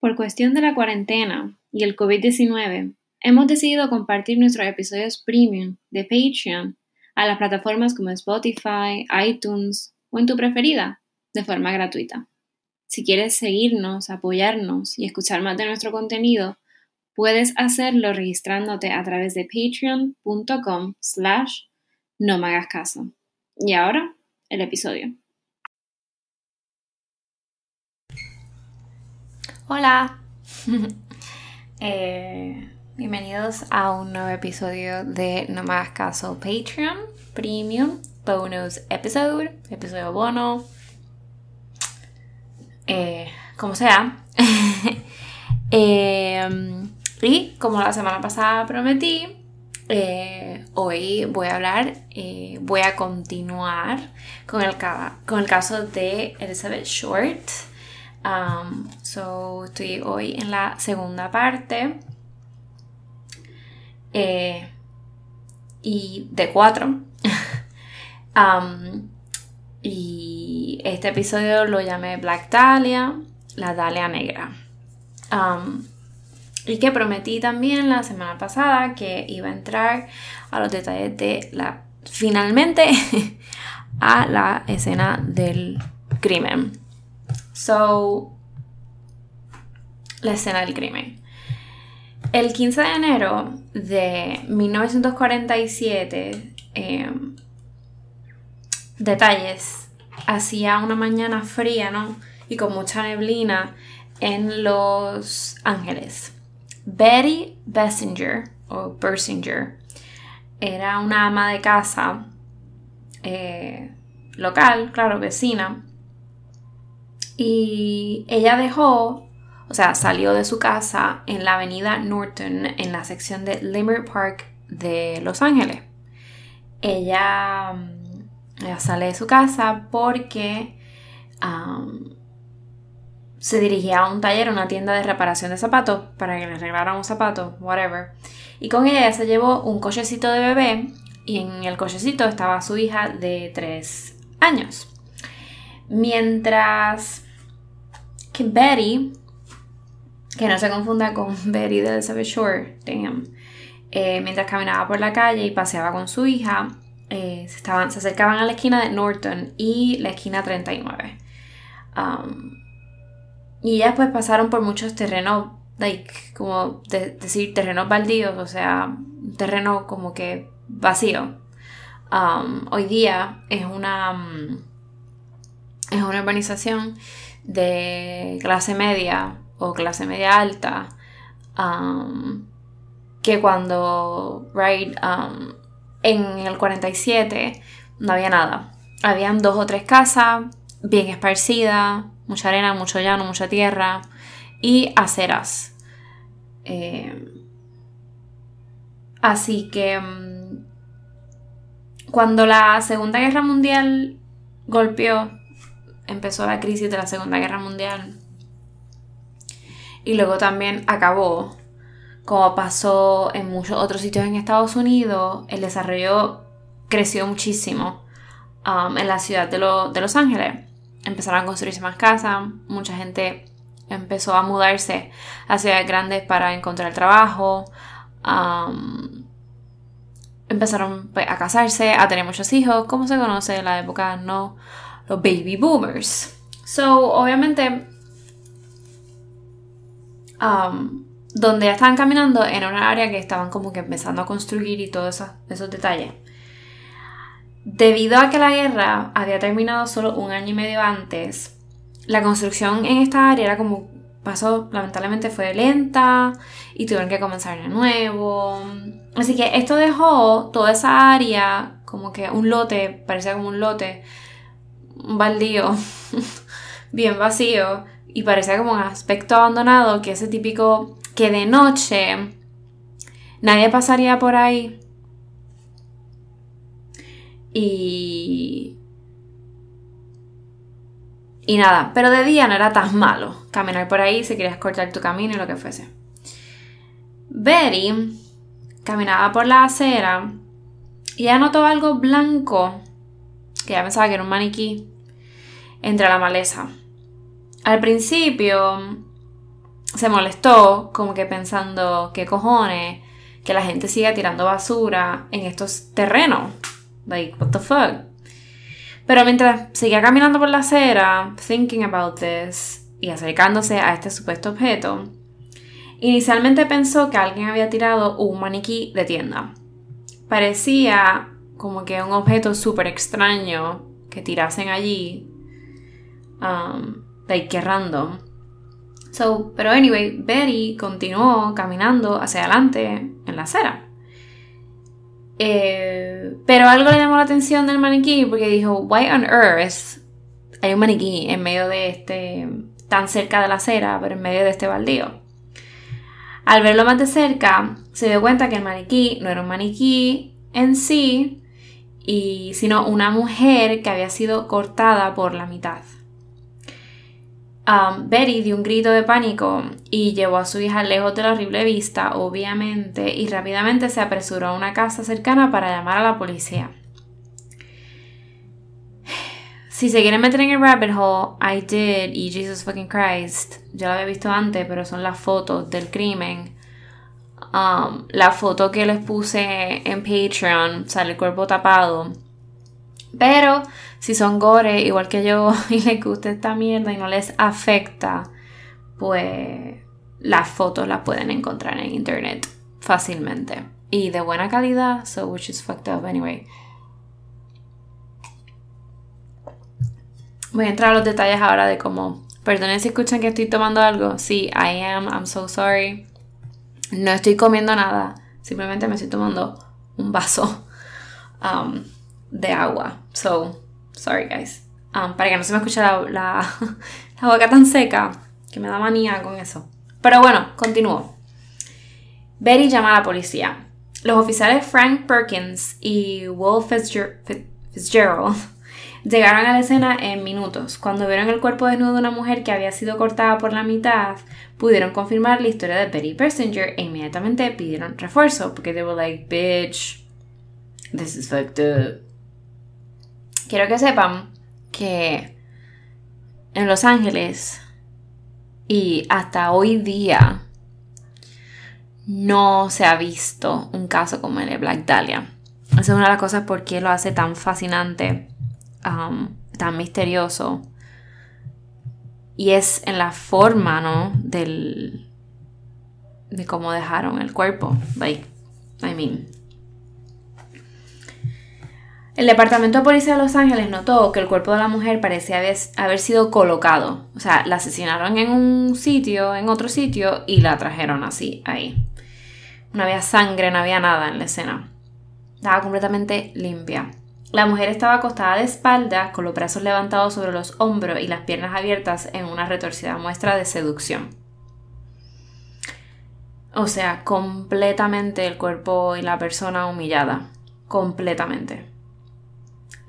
Por cuestión de la cuarentena y el COVID-19, hemos decidido compartir nuestros episodios premium de Patreon a las plataformas como Spotify, iTunes o en tu preferida, de forma gratuita. Si quieres seguirnos, apoyarnos y escuchar más de nuestro contenido, puedes hacerlo registrándote a través de patreon.com slash no hagas caso. Y ahora, el episodio. Hola. Eh, bienvenidos a un nuevo episodio de No Me Caso Patreon Premium Bonus Episode, episodio bono, eh, como sea. Eh, y como la semana pasada prometí, hoy voy a hablar, voy a continuar con el caso de Elizabeth Short. Um, so, estoy hoy en la segunda parte. Eh, y de cuatro. Um, y este episodio lo llamé Black Dahlia, la Dahlia negra. Um, y que prometí también la semana pasada que iba a entrar a los detalles de la. Finalmente a la escena del crimen. So, la escena del crimen. El 15 de enero de 1947, em, detalles, hacía una mañana fría, ¿no? Y con mucha neblina en Los Ángeles. Betty Bessinger, o Bersinger, era una ama de casa eh, local, claro, vecina, y ella dejó, o sea, salió de su casa en la avenida Norton, en la sección de Limerick Park de Los Ángeles. Ella, mm, sale de su casa porque se dirigía a un taller, una tienda de reparación de zapatos, para que le arreglaran un zapato, whatever. Y con ella se llevó un cochecito de bebé y en el cochecito estaba su hija de 3 años. Mientras Betty, que no se confunda con Betty de Elizabeth Shore, eh, mientras caminaba por la calle y paseaba con su hija, eh, se, estaban, se acercaban a la esquina de Norton y la esquina 39. Um, y ya después pasaron por muchos terrenos, like, como decir, terrenos baldíos, o sea, terreno como que vacío. Um, hoy día es una, um, es una urbanización de clase media o clase media alta um, que cuando right, um, en el 47 no había nada. Habían dos o tres casas bien esparcidas, mucha arena, mucho llano, mucha tierra y aceras. Eh, así que um, cuando la Segunda Guerra Mundial golpeó empezó la crisis de la Segunda Guerra Mundial y luego también acabó, como pasó en muchos otros sitios en Estados Unidos, el desarrollo creció muchísimo um, en la ciudad de, Los Ángeles. Empezaron a construirse más casas, mucha gente empezó a mudarse a ciudades grandes para encontrar trabajo. Um, empezaron pues, a casarse, a tener muchos hijos, como se conoce en la época no los baby boomers. So, obviamente, um, donde ya estaban caminando en una área que estaban como que empezando a construir y todos esos, detalles. Debido a que la guerra había terminado solo un año y medio antes, la construcción en esta área era como pasó, lamentablemente fue lenta y tuvieron que comenzar de nuevo. Así que esto dejó toda esa área como que un lote, parecía como un lote baldío bien vacío y parecía como un aspecto abandonado, que ese típico que de noche nadie pasaría por ahí. Y... Y nada, pero de día no era tan malo caminar por ahí si querías cortar tu camino y lo que fuese. Betty caminaba por la acera y ya notó algo blanco, que ya pensaba que era un maniquí, entre la maleza. Al principio se molestó, como que pensando, ¿qué cojones? Que la gente siga tirando basura en estos terrenos. Like, what the fuck? Pero mientras seguía caminando por la acera, thinking about this y acercándose a este supuesto objeto, inicialmente pensó que alguien había tirado un maniquí de tienda. Parecía como que un objeto súper extraño que tirasen allí, um, like random. So, pero anyway, Betty continuó caminando hacia adelante en la acera. Eh, pero algo le llamó la atención del maniquí porque dijo, why on earth hay un maniquí en medio de este, tan cerca de la acera, pero en medio de este baldío. Al verlo más de cerca, se dio cuenta que el maniquí no era un maniquí en sí, y, sino una mujer que había sido cortada por la mitad. Um, Betty dio un grito de pánico y llevó a su hija lejos de la horrible vista, obviamente, y rápidamente se apresuró a una casa cercana para llamar a la policía. Si se quieren meter en el rabbit hole, I did y Jesus fucking Christ. Yo lo había visto antes, pero son las fotos del crimen. Um, la foto que les puse en Patreon, sale el cuerpo tapado. Pero si son gore, igual que yo, y les gusta esta mierda y no les afecta, pues las fotos las pueden encontrar en internet fácilmente. Y de buena calidad, so which is fucked up anyway. Voy a entrar a los detalles ahora de cómo. Perdonen si escuchan que estoy tomando algo. Sí, I am. I'm so sorry. No estoy comiendo nada. Simplemente me estoy tomando un vaso um, de agua. So, sorry guys. Um, para que no se me escuche la, la, la boca tan seca. Que me da manía con eso. Pero bueno, continúo. Betty llama a la policía. Los oficiales Frank Perkins y Will Fitzgerald Llegaron a la escena en minutos. Cuando vieron el cuerpo desnudo de una mujer que había sido cortada por la mitad, pudieron confirmar la historia de Betty Persinger e inmediatamente pidieron refuerzo porque they were like, bitch, this is fucked up. Quiero que sepan que en Los Ángeles y hasta hoy día no se ha visto un caso como el de Black Dahlia. Esa es una de las cosas por qué lo hace tan fascinante Um, tan misterioso. Y es en la forma, ¿no? Del. de cómo dejaron el cuerpo. Like, I mean. El Departamento de Policía de Los Ángeles notó que el cuerpo de la mujer parecía haber sido colocado. O sea, la asesinaron en un sitio, en otro sitio, y la trajeron así, ahí. No había sangre, no había nada en la escena. Estaba completamente limpia. La mujer estaba acostada de espalda, con los brazos levantados sobre los hombros y las piernas abiertas en una retorcida muestra de seducción. O sea, completamente el cuerpo y la persona humillada. Completamente.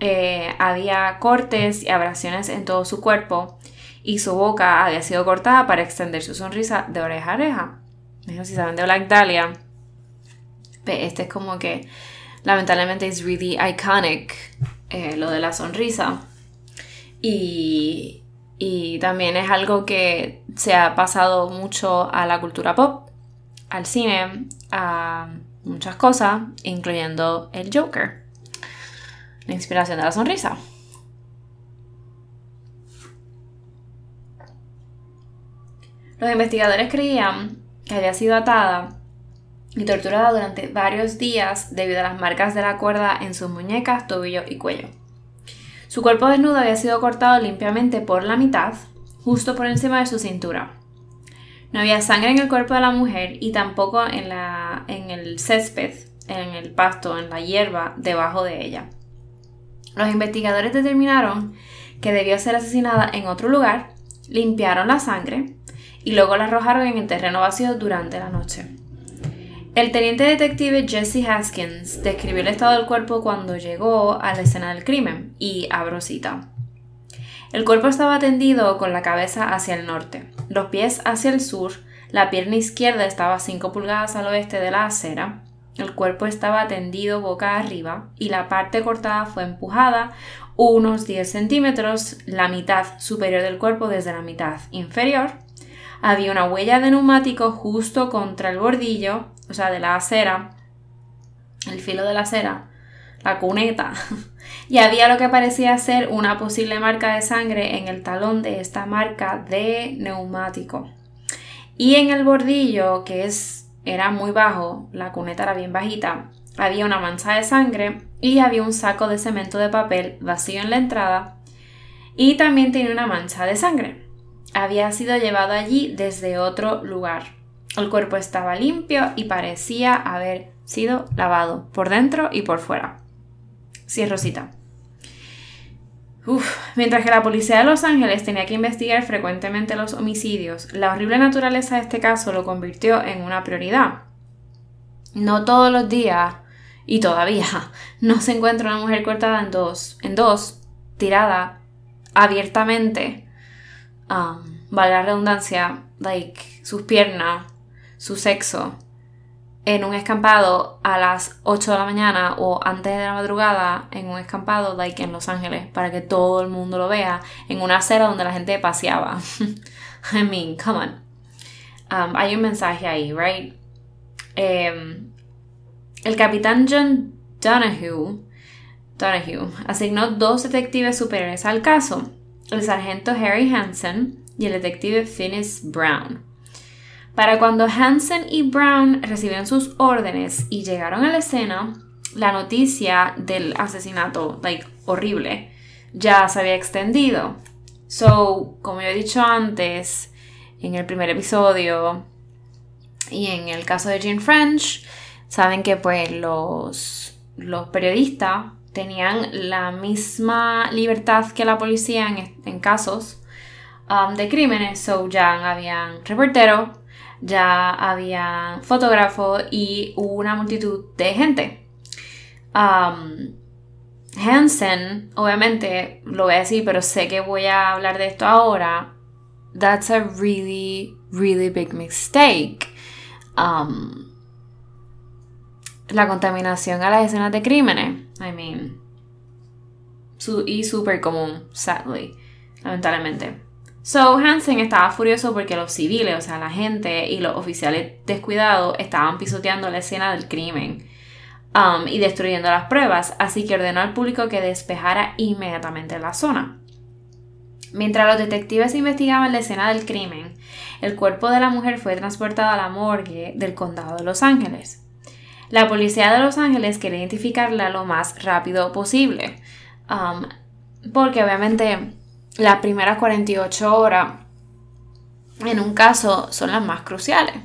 Eh, había cortes y abrasiones en todo su cuerpo y su boca había sido cortada para extender su sonrisa de oreja a oreja. No si saben de Black Dahlia. Este es como que lamentablemente es really iconic eh, lo de la sonrisa. Y, y también es algo que se ha pasado mucho a la cultura pop, al cine, a muchas cosas, incluyendo el Joker, inspiración de la sonrisa. Los investigadores creían que había sido atada y torturada durante varios días debido a las marcas de la cuerda en sus muñecas, tobillo y cuello. Su cuerpo desnudo había sido cortado limpiamente por la mitad, justo por encima de su cintura. No había sangre en el cuerpo de la mujer y tampoco en el césped, en el pasto, en la hierba debajo de ella. Los investigadores determinaron que debió ser asesinada en otro lugar, limpiaron la sangre y luego la arrojaron en el terreno vacío durante la noche. El teniente detective Jesse Haskins describió el estado del cuerpo cuando llegó a la escena del crimen y abro cita. El cuerpo estaba tendido con la cabeza hacia el norte, los pies hacia el sur, la pierna izquierda estaba 5 pulgadas al oeste de la acera, el cuerpo estaba tendido boca arriba y la parte cortada fue empujada unos 10 centímetros, la mitad superior del cuerpo desde la mitad inferior, había una huella de neumático justo contra el bordillo, o sea, de la acera, el filo de la acera, la cuneta, y había lo que parecía ser una posible marca de sangre en el talón de esta marca de neumático. Y en el bordillo, que es, era muy bajo, la cuneta era bien bajita, había una mancha de sangre y había un saco de cemento de papel vacío en la entrada y también tenía una mancha de sangre. Había sido llevado allí desde otro lugar. El cuerpo estaba limpio y parecía haber sido lavado por dentro y por fuera. Sí, Mientras que la policía de Los Ángeles tenía que investigar frecuentemente los homicidios, la horrible naturaleza de este caso lo convirtió en una prioridad. No todos los días, y todavía, no se encuentra una mujer cortada en dos, en dos, tirada abiertamente, um, vale la redundancia, like, sus piernas, su sexo, en un escampado a las 8 de la mañana o antes de la madrugada en un escampado like en Los Ángeles para que todo el mundo lo vea en una acera donde la gente paseaba. I mean, come on. Um, hay un mensaje ahí, right? Em, el capitán John Donahue, Donahue asignó dos detectives superiores al caso, el sargento Harry Hansen y el detective Phineas Brown. Para cuando Hansen y Brown recibieron sus órdenes y llegaron a la escena, la noticia del asesinato, horrible, ya se había extendido. So, como he dicho antes, en el primer episodio y en el caso de Jean French, saben que pues los, los periodistas tenían la misma libertad que la policía en, casos um, de crímenes. So, ya habían reporteros ya había fotógrafos y una multitud de gente. Hansen, obviamente lo voy a decir, pero sé que voy a hablar de esto ahora. That's a really, really big mistake. La contaminación a las escenas de crímenes. I mean. y súper común, sadly. Lamentablemente. So Hansen estaba furioso porque los civiles, o sea, la gente y los oficiales descuidados estaban pisoteando la escena del crimen um, y destruyendo las pruebas, así que ordenó al público que despejara inmediatamente la zona. Mientras los detectives investigaban la escena del crimen, el cuerpo de la mujer fue transportado a la morgue del condado de Los Ángeles. La policía de Los Ángeles quería identificarla lo más rápido posible, um, porque obviamente las primeras 48 horas en un caso son las más cruciales.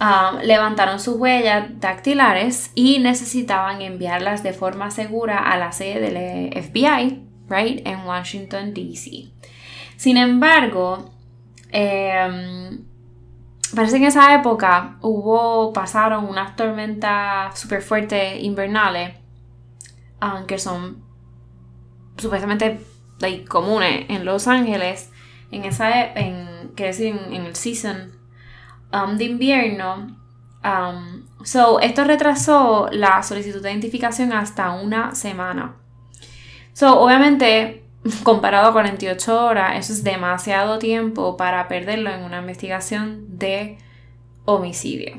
Um, levantaron sus huellas dactilares y necesitaban enviarlas de forma segura a la sede del FBI, right, en Washington, D.C. Sin embargo, em, parece que en esa época hubo, pasaron unas tormentas súper fuertes invernales, um, que son supuestamente like, comunes en Los Ángeles, en esa, en, decir, en, el season um, de invierno. Um, so, esto retrasó la solicitud de identificación hasta una semana. So, obviamente, comparado a 48 horas, eso es demasiado tiempo para perderlo en una investigación de homicidio.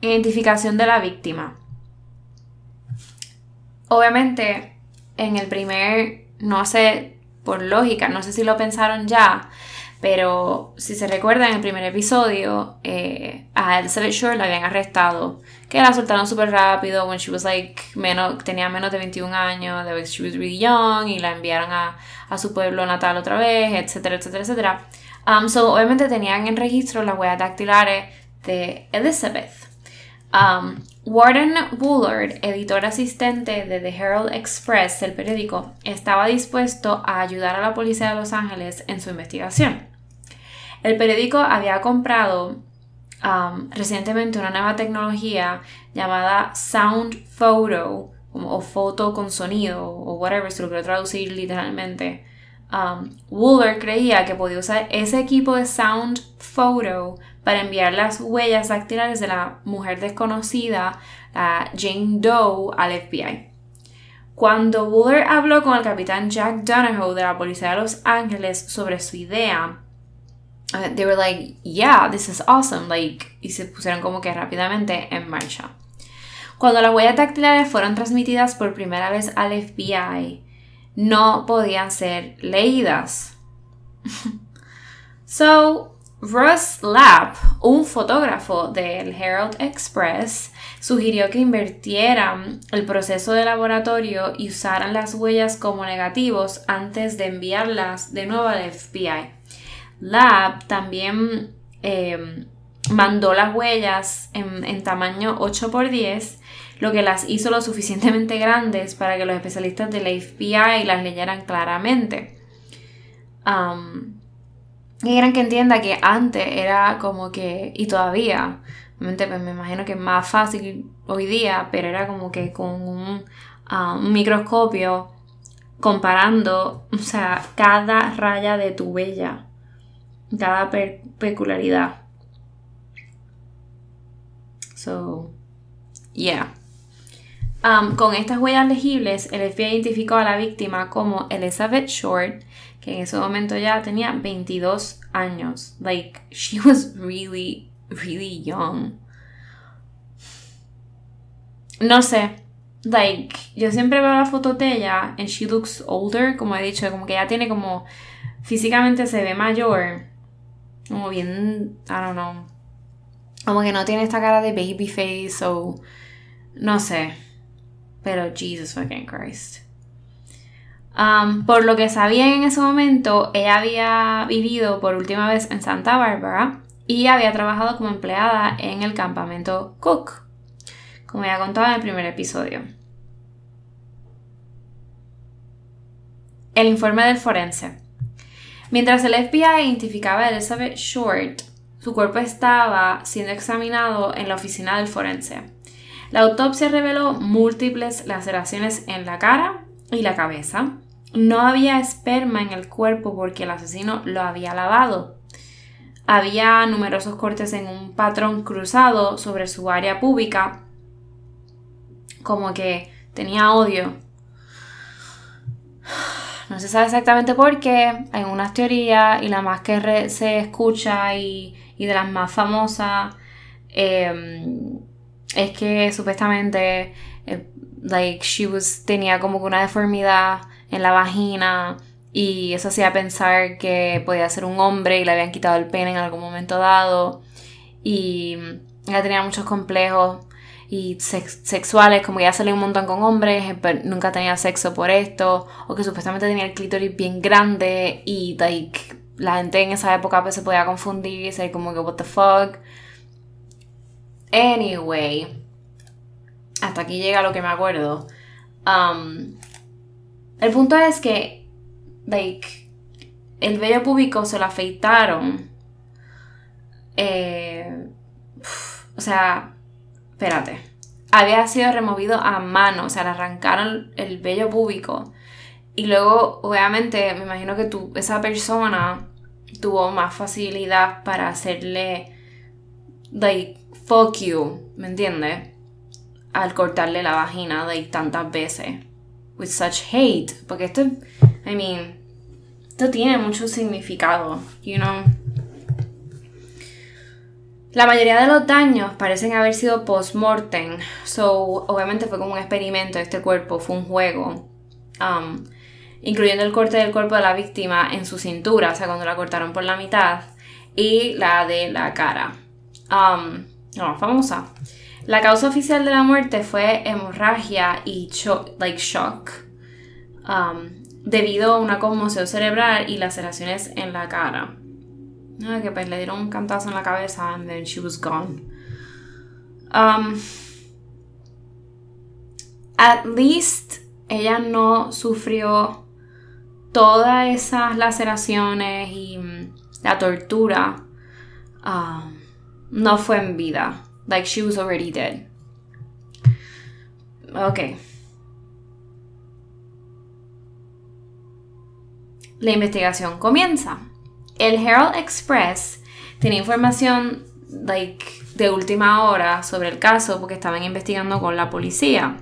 Identificación de la víctima. Obviamente, en el primer, no sé, por lógica, no sé si lo pensaron ya, pero si se recuerda en el primer episodio, eh, a Elizabeth Shore la habían arrestado, que la soltaron súper rápido, when she was like, menos, tenía menos de 21 años, she was really young, y la enviaron a, su pueblo natal otra vez, etcétera, etcétera, etcétera. Um, so, obviamente tenían en registro las huellas dactilares de Elizabeth. Um, Warden Woolard, editor asistente de The Herald Express del periódico, estaba dispuesto a ayudar a la policía de Los Ángeles en su investigación. El periódico había comprado um, recientemente una nueva tecnología llamada Sound Photo o foto con sonido o whatever, si lo quiero traducir literalmente. Um, Woolard creía que podía usar ese equipo de Sound Photo para enviar las huellas dactilares de la mujer desconocida, Jane Doe, al FBI. Cuando Wooler habló con el capitán Jack Donahoe de la policía de Los Ángeles sobre su idea, uh, they were like, yeah, this is awesome, like, y se pusieron como que rápidamente en marcha. Cuando las huellas dactilares fueron transmitidas por primera vez al FBI, no podían ser leídas. so, Russ Lapp, un fotógrafo del Herald Express, sugirió que invirtieran el proceso de laboratorio y usaran las huellas como negativos antes de enviarlas de nuevo al FBI. Lab también em, mandó las huellas en, tamaño 8x10, lo que las hizo lo suficientemente grandes para que los especialistas del FBI las leyeran claramente. Um, y quieran que entienda que antes era como que, y todavía, pues me imagino que es más fácil hoy día, pero era como que con un, ah, microscopio comparando, o sea, cada raya de tu huella, cada peculiaridad. So, yeah. Um, con estas huellas legibles, el FBI identificó a la víctima como Elizabeth Short, que en ese momento ya tenía 22 años. Like, she was really, really young. No sé. Like, yo siempre veo la foto de ella and she looks older, como he dicho, como que ella tiene como. Físicamente se ve mayor. Como bien. I don't know. Como que no tiene esta cara de baby face o. No sé. Pero Jesus fucking Christ. Um, por lo que sabían en ese momento, ella había vivido por última vez en Santa Barbara y había trabajado como empleada en el campamento Cook, como ya contaba en el primer episodio. El informe del forense. Mientras el FBI identificaba a Elizabeth Short, su cuerpo estaba siendo examinado en la oficina del forense. La autopsia reveló múltiples laceraciones en la cara y la cabeza, no había esperma en el cuerpo porque el asesino lo había lavado. Había numerosos cortes en un patrón cruzado sobre su área pública, como que tenía odio. No se sabe exactamente por qué, hay unas teorías y la más que se escucha y, de las más famosas em, es que supuestamente eh, like she was, tenía como que una deformidad en la vagina y eso hacía pensar que podía ser un hombre y le habían quitado el pene en algún momento dado y ella tenía muchos complejos y sexuales, como que ya salía un montón con hombres, pero nunca tenía sexo por esto, o que supuestamente tenía el clítoris bien grande y like, la gente en esa época pues, se podía confundir y ser como que what the fuck. Anyway, hasta aquí llega lo que me acuerdo. Um, el punto es que, like, el vello público se lo afeitaron. Eh, o sea, espérate. Había sido removido a mano, o sea, le arrancaron el vello público. Y luego, obviamente, me imagino que tú, esa persona tuvo más facilidad para hacerle, like, fuck you, ¿me entiendes? Al cortarle la vagina, like, tantas veces with such hate. Porque esto, I mean, esto tiene mucho significado, you know. La mayoría de los daños parecen haber sido post-mortem, so obviamente fue como un experimento, este cuerpo fue un juego, um, incluyendo el corte del cuerpo de la víctima en su cintura, o sea, cuando la cortaron por la mitad, y la de la cara. Um, no, famosa. La causa oficial de la muerte fue hemorragia y like shock, um, debido a una conmoción cerebral y laceraciones en la cara. Ah, que pues le dieron un cantazo en la cabeza and then she was gone. Um, at least ella no sufrió todas esas laceraciones y mm, la tortura. Um, no fue en vida. Like she was already dead. Ok. La investigación comienza. El Herald Express tiene información like, de última hora sobre el caso porque estaban investigando con la policía.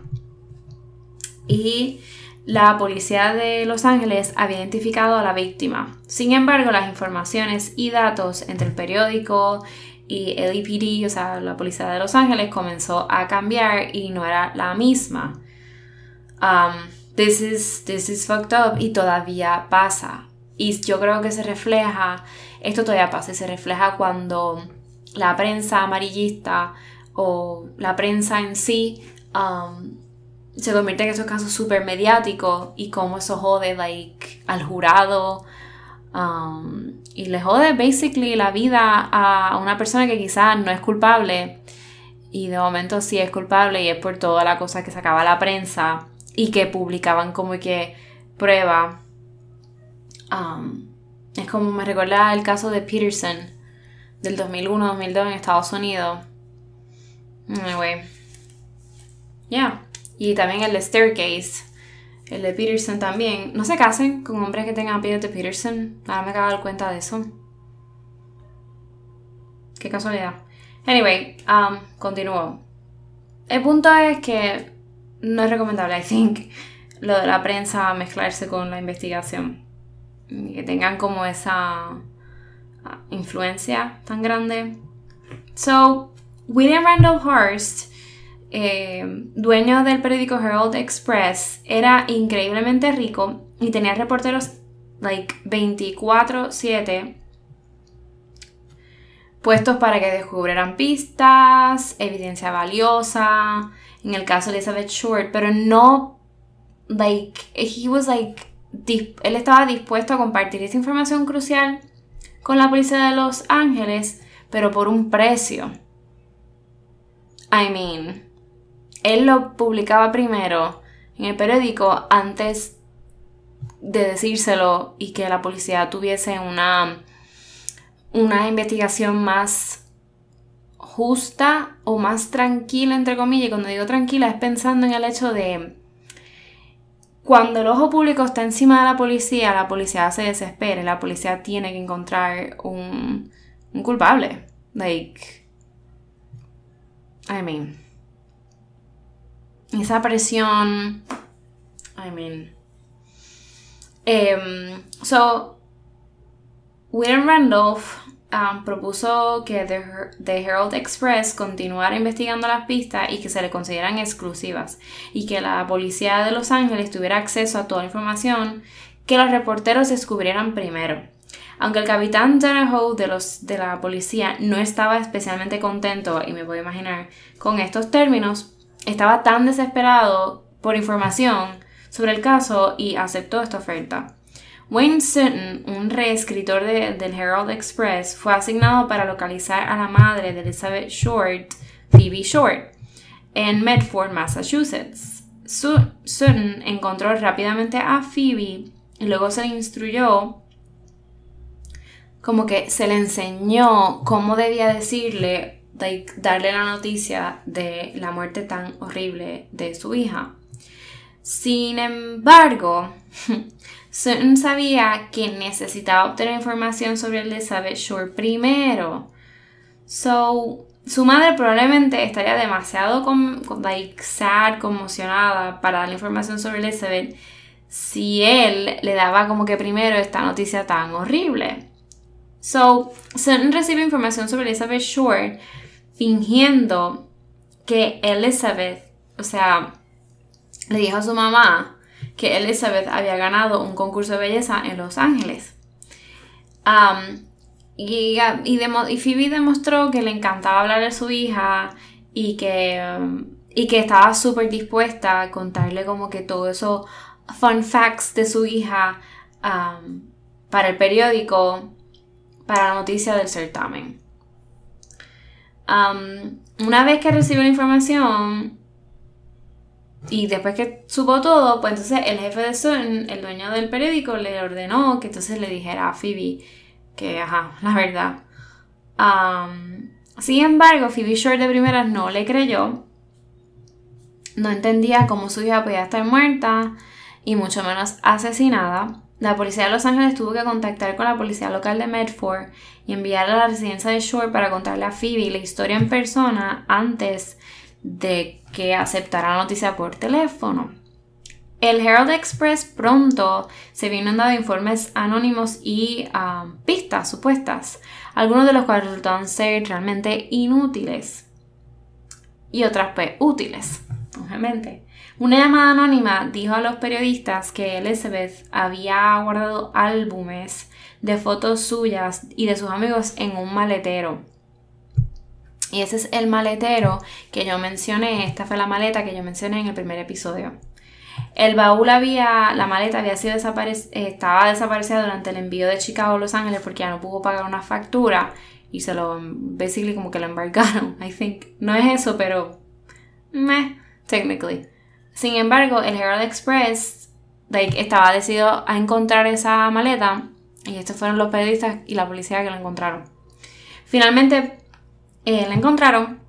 Y la policía de Los Ángeles había identificado a la víctima. Sin embargo, las informaciones y datos entre el periódico y el EPD, o sea, la policía de Los Ángeles, comenzó a cambiar y no era la misma. Um, this is, this is fucked up y todavía pasa. Y yo creo que se refleja, esto todavía pasa y se refleja cuando la prensa amarillista o la prensa en sí um, se convierte en esos casos súper mediáticos y cómo eso jode like, al jurado um, y le jode basically la vida a una persona que quizás no es culpable y de momento sí es culpable y es por toda la cosa que sacaba la prensa y que publicaban como que prueba. Um, es como me recuerda el caso de Peterson del 2001-2002 en Estados Unidos. Anyway. Yeah. Y también el Staircase. El de Peterson también. No se casen con hombres que tengan apellido de Peterson. Ahora me acabo de dar cuenta de eso. Qué casualidad. Anyway, um, continúo. El punto es que no es recomendable, I think, lo de la prensa mezclarse con la investigación. Que tengan como esa ah, influencia tan grande. So, William Randall Hearst eh, dueño del periódico Herald Express, era increíblemente rico y tenía reporteros like 24/7 puestos para que descubrieran pistas, evidencia valiosa, en el caso de Elizabeth Short, pero no like he was like él estaba dispuesto a compartir esa información crucial con la policía de Los Ángeles, pero por un precio. I mean, él lo publicaba primero en el periódico antes de decírselo y que la policía tuviese una, una investigación más justa o más tranquila, entre comillas. Y cuando digo tranquila es pensando en el hecho de cuando el ojo público está encima de la policía, la policía se desespera, la policía tiene que encontrar un, un culpable. Like, I mean esa presión. I mean. Um, so, William Randolph um, propuso que The, Herald Express continuara investigando las pistas y que se le consideran exclusivas, y que la policía de Los Ángeles tuviera acceso a toda la información que los reporteros descubrieran primero. Aunque el capitán Donahoe de, los, de la policía no estaba especialmente contento, y me puedo imaginar, con estos términos, estaba tan desesperado por información sobre el caso y aceptó esta oferta. Wayne Sutton, un reescritor del Herald Express, fue asignado para localizar a la madre de Elizabeth Short, Phoebe Short, en Medford, Massachusetts. Sutton encontró rápidamente a Phoebe y luego se le instruyó, como que se le enseñó cómo debía decirle darle la noticia de la muerte tan horrible de su hija. Sin embargo, Sutton sabía que necesitaba obtener información sobre Elizabeth Shore primero. So, su madre probablemente estaría demasiado conmocionada para dar información sobre Elizabeth si él le daba como que primero esta noticia tan horrible. So, Sutton recibe información sobre Elizabeth Shore fingiendo que Elizabeth, o sea, le dijo a su mamá que Elizabeth había ganado un concurso de belleza en Los Ángeles. y, y, Phoebe demostró que le encantaba hablar de su hija y que, y que estaba súper dispuesta a contarle como que todo eso fun facts de su hija para el periódico, para la noticia del certamen una vez que recibió la información y después que supo todo, pues entonces el jefe de Sun, el dueño del periódico, le ordenó que entonces le dijera a Phoebe que, ajá, la verdad. sin embargo, Phoebe Short de primeras no le creyó. No entendía cómo su hija podía estar muerta y mucho menos asesinada. La policía de Los Ángeles tuvo que contactar con la policía local de Medford y enviarla a la residencia de Shore para contarle a Phoebe la historia en persona antes de que aceptara la noticia por teléfono. El Herald Express pronto se vio inundado de informes anónimos y um, pistas supuestas, algunos de los cuales resultaron ser realmente inútiles y otras pues útiles, obviamente. Una llamada anónima dijo a los periodistas que Elizabeth había guardado álbumes de fotos suyas y de sus amigos en un maletero. Y ese es el maletero que yo mencioné, esta fue la maleta que yo mencioné en el primer episodio. El baúl había, la maleta había sido estaba desaparecida durante el envío de Chicago a Los Ángeles porque ya no pudo pagar una factura y se lo, basically como que lo embarcaron, I think. No es eso, pero, meh, technically. Sin embargo, el Herald Express like, estaba decidido a encontrar esa maleta y estos fueron los periodistas y la policía que la encontraron. Finalmente eh, la encontraron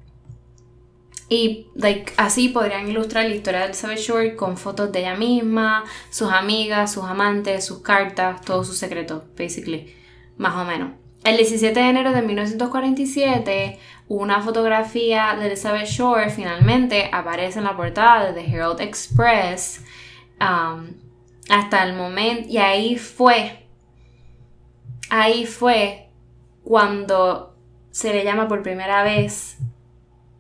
y like, así podrían ilustrar la historia de Elizabeth Short con fotos de ella misma, sus amigas, sus amantes, sus cartas, todos sus secretos, basically, más o menos. El 17 de enero de 1947, una fotografía de Elizabeth Shore finalmente aparece en la portada de The Herald Express. Um, hasta el momento, y ahí fue, ahí fue cuando se le llama por primera vez,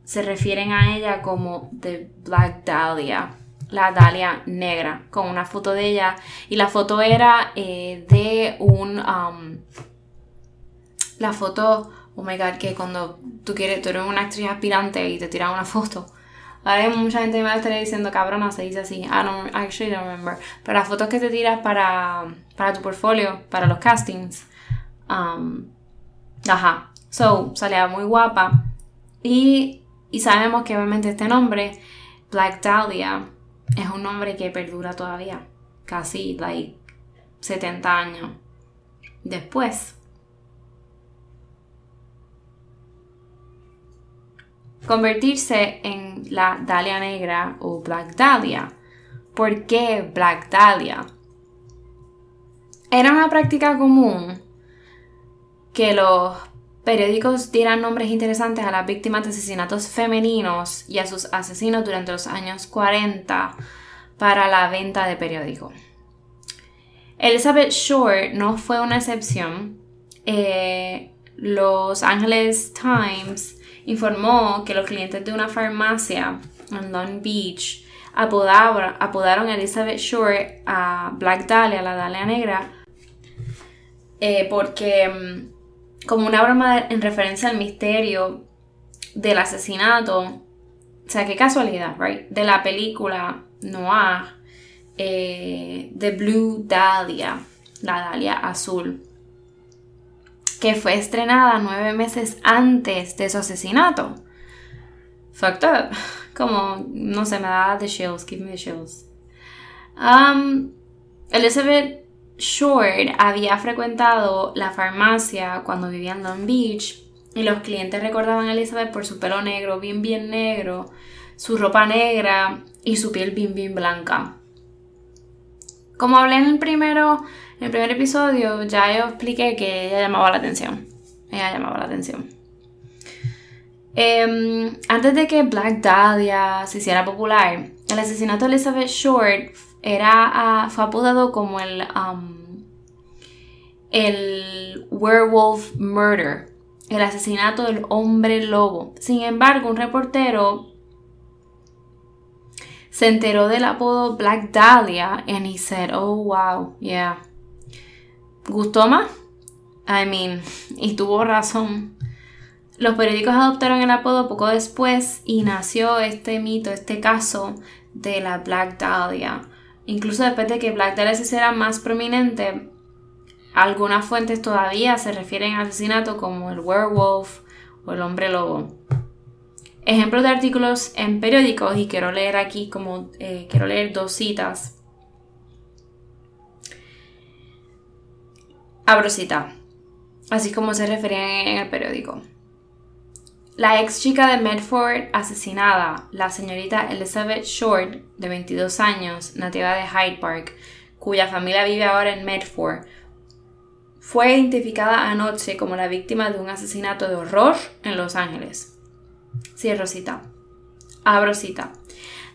se refieren a ella como The Black Dahlia, la Dahlia negra, con una foto de ella. Y la foto era eh, de un... Um, la foto, oh my god, que cuando tú quieres, tú eres una actriz aspirante y te tiran una foto. Ahora mucha gente me va a estar diciendo, cabrona, se dice así. I don't, actually don't remember. Pero las fotos que te tiras para, para tu portfolio, para los castings. Um, ajá. So, salía muy guapa. Y, y sabemos que obviamente este nombre, Black Dahlia, es un nombre que perdura todavía. Casi, like, 70 años después. Convertirse en la Dahlia negra o Black Dahlia. ¿Por qué Black Dahlia? Era una práctica común que los periódicos dieran nombres interesantes a las víctimas de asesinatos femeninos y a sus asesinos durante los años 40 para la venta de periódicos. Elizabeth Short no fue una excepción. Eh, los Angeles Times informó que los clientes de una farmacia en Long Beach apodaron, a Elizabeth Short a Black Dahlia, la Dahlia negra, eh, porque mm, como una broma en referencia al misterio del asesinato, o sea, qué casualidad, right? De la película Noir, eh, The Blue Dahlia, la Dahlia azul que fue estrenada nueve meses antes de su asesinato. Fucked up. Como, no sé, me da the chills, give me the chills. Um, Elizabeth Short había frecuentado la farmacia cuando vivía en Long Beach y los clientes recordaban a Elizabeth por su pelo negro, bien bien negro, su ropa negra y su piel bien bien blanca. Como hablé en el primero en el primer episodio ya yo expliqué que ella llamaba la atención. Ella llamaba la atención. Em, antes de que Black Dahlia se hiciera popular, el asesinato de Elizabeth Short era, ah, fue apodado como el, um, el Werewolf Murder, el asesinato del hombre lobo. Sin embargo, un reportero se enteró del apodo Black Dahlia and he said, oh wow, yeah, ¿Gustó más? I mean, y tuvo razón. Los periódicos adoptaron el apodo poco después y nació este mito, este caso de la Black Dahlia. Incluso después de que Black Dahlia se hiciera más prominente, algunas fuentes todavía se refieren al asesinato como el werewolf o el hombre lobo. Ejemplos de artículos en periódicos, y quiero leer aquí como eh, quiero leer dos citas Abrosita, así como se refería en el periódico. La ex chica de Medford asesinada, la señorita Elizabeth Short, de 22 años, nativa de Hyde Park, cuya familia vive ahora en Medford, fue identificada anoche como la víctima de un asesinato de horror en Los Ángeles. Cierro cita. Abro cita.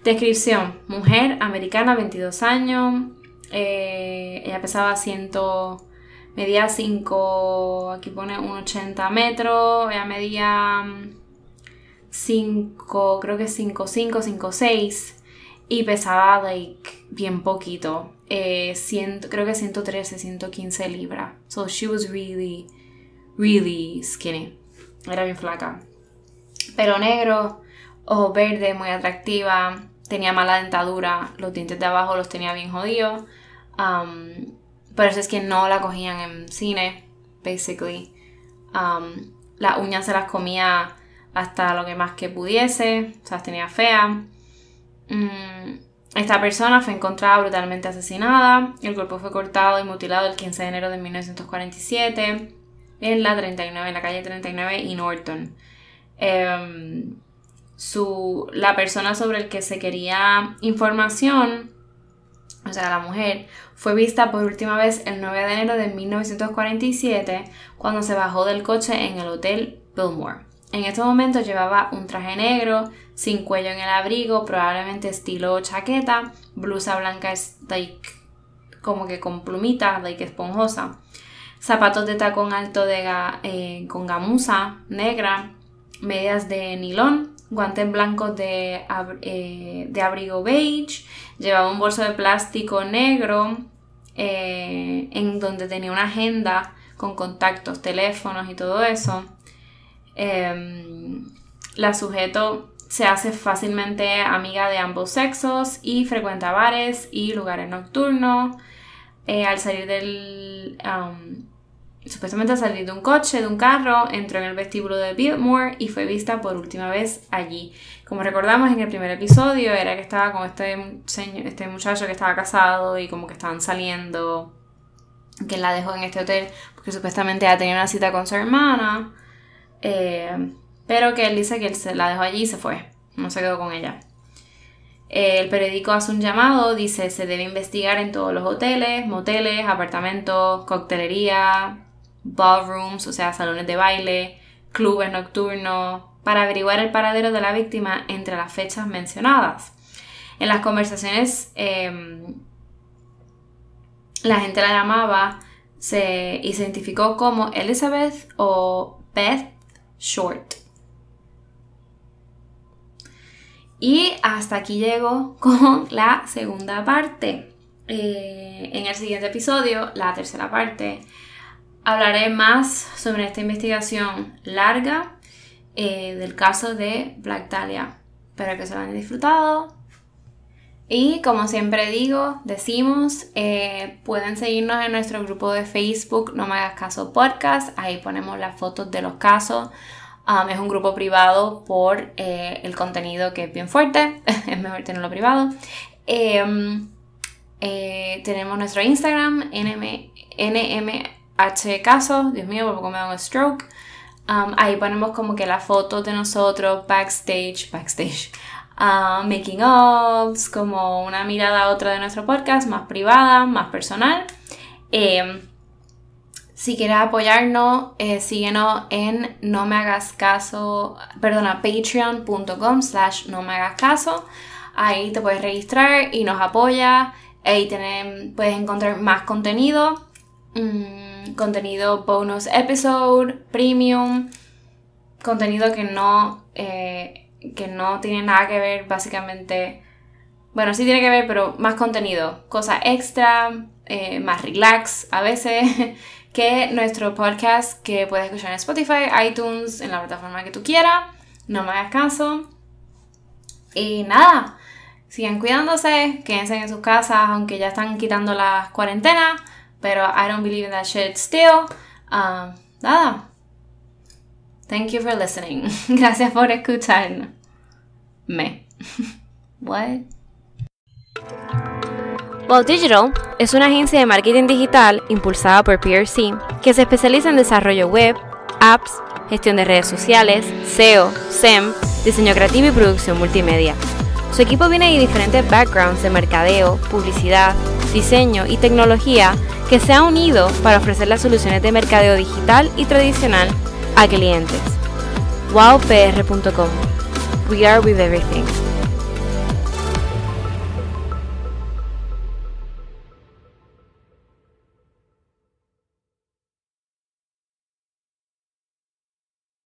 Descripción. Mujer, americana, 22 años. Eh, ella pesaba 100... Medía 5... Aquí pone 1,80 metros. Ella medía 5... Creo que 5,5, 5,6. Y pesaba, like, bien poquito. Eh, creo que 113, 115 libras. So she was really, really skinny. Era bien flaca. Pero negro, ojos verdes, muy atractiva tenía mala dentadura, los dientes de abajo los tenía bien jodidos. Um, por eso es que no la cogían en cine, basically. Um, las uñas se las comía hasta lo que más que pudiese, o sea, las tenía feas. Mm, esta persona fue encontrada brutalmente asesinada. El cuerpo fue cortado y mutilado el 15 de enero de 1947 en la 39, en la calle 39 y Norton. Em, la persona sobre el que se quería información, o sea, la mujer, fue vista por última vez el 9 de enero de 1947 cuando se bajó del coche en el Hotel Billmore. En este momento llevaba un traje negro, sin cuello en el abrigo, probablemente estilo chaqueta, blusa blanca like, como que con plumita, like esponjosa, zapatos de tacón alto de eh, con gamuza negra, medias de nilón, guantes blancos de, eh, de abrigo beige, llevaba un bolso de plástico negro eh, en donde tenía una agenda con contactos, teléfonos y todo eso. Em, la sujeto se hace fácilmente amiga de ambos sexos y frecuenta bares y lugares nocturnos. Eh, al salir del, supuestamente salir de un coche, de un carro, entró en el vestíbulo de Biltmore y fue vista por última vez allí. Como recordamos en el primer episodio, era que estaba con este, este muchacho que estaba casado y como que estaban saliendo, que la dejó en este hotel porque supuestamente ya tenía una cita con su hermana, eh, pero que él dice que él se la dejó allí y se fue, no se quedó con ella. El periódico hace un llamado, dice se debe investigar en todos los hoteles, moteles, apartamentos, coctelería, ballrooms, o sea, salones de baile, clubes nocturnos, para averiguar el paradero de la víctima entre las fechas mencionadas. En las conversaciones, em, la gente la llamaba se identificó como Elizabeth o Beth Short. Y hasta aquí llego con la segunda parte. Eh, en el siguiente episodio, la tercera parte, hablaré más sobre esta investigación larga eh, del caso de Black Dahlia. Espero que se lo hayan disfrutado. Y como siempre digo, decimos, eh, pueden seguirnos en nuestro grupo de Facebook, No Me Hagas Caso Podcast. Ahí ponemos las fotos de los casos. Um, es un grupo privado por eh, el contenido que es bien fuerte. es mejor tenerlo privado. Em, tenemos nuestro Instagram, NM, H caso, Dios mío, por poco me da un stroke. Um, ahí ponemos como que las fotos de nosotros backstage, backstage, uh, making ups, como una mirada a otra de nuestro podcast, más privada, más personal. Em, si quieres apoyarnos, eh, síguenos en no me hagas caso, perdona, patreon.com slash no me hagas caso. Ahí te puedes registrar y nos apoya. Ahí puedes encontrar más contenido. Mm, contenido bonus episode, premium, contenido que no, eh, que no tiene nada que ver básicamente, bueno, sí tiene que ver, pero más contenido, cosas extra, eh, más relax a veces que nuestro podcast que puedes escuchar en Spotify, iTunes, en la plataforma que tú quieras. No me hagas caso. Y nada, sigan cuidándose, quédense en sus casas, aunque ya están quitando las cuarentenas pero I don't believe in that shit still. Um, nada. Thank you for listening. Gracias por escucharme. What? Well Digital es una agencia de marketing digital impulsada por PRC que se especializa en desarrollo web, apps, gestión de redes sociales, SEO, SEM, diseño creativo y producción multimedia. Su equipo viene de diferentes backgrounds de mercadeo, publicidad, diseño y tecnología que se ha unido para ofrecer las soluciones de mercadeo digital y tradicional a clientes. wowpr.com We are with everything.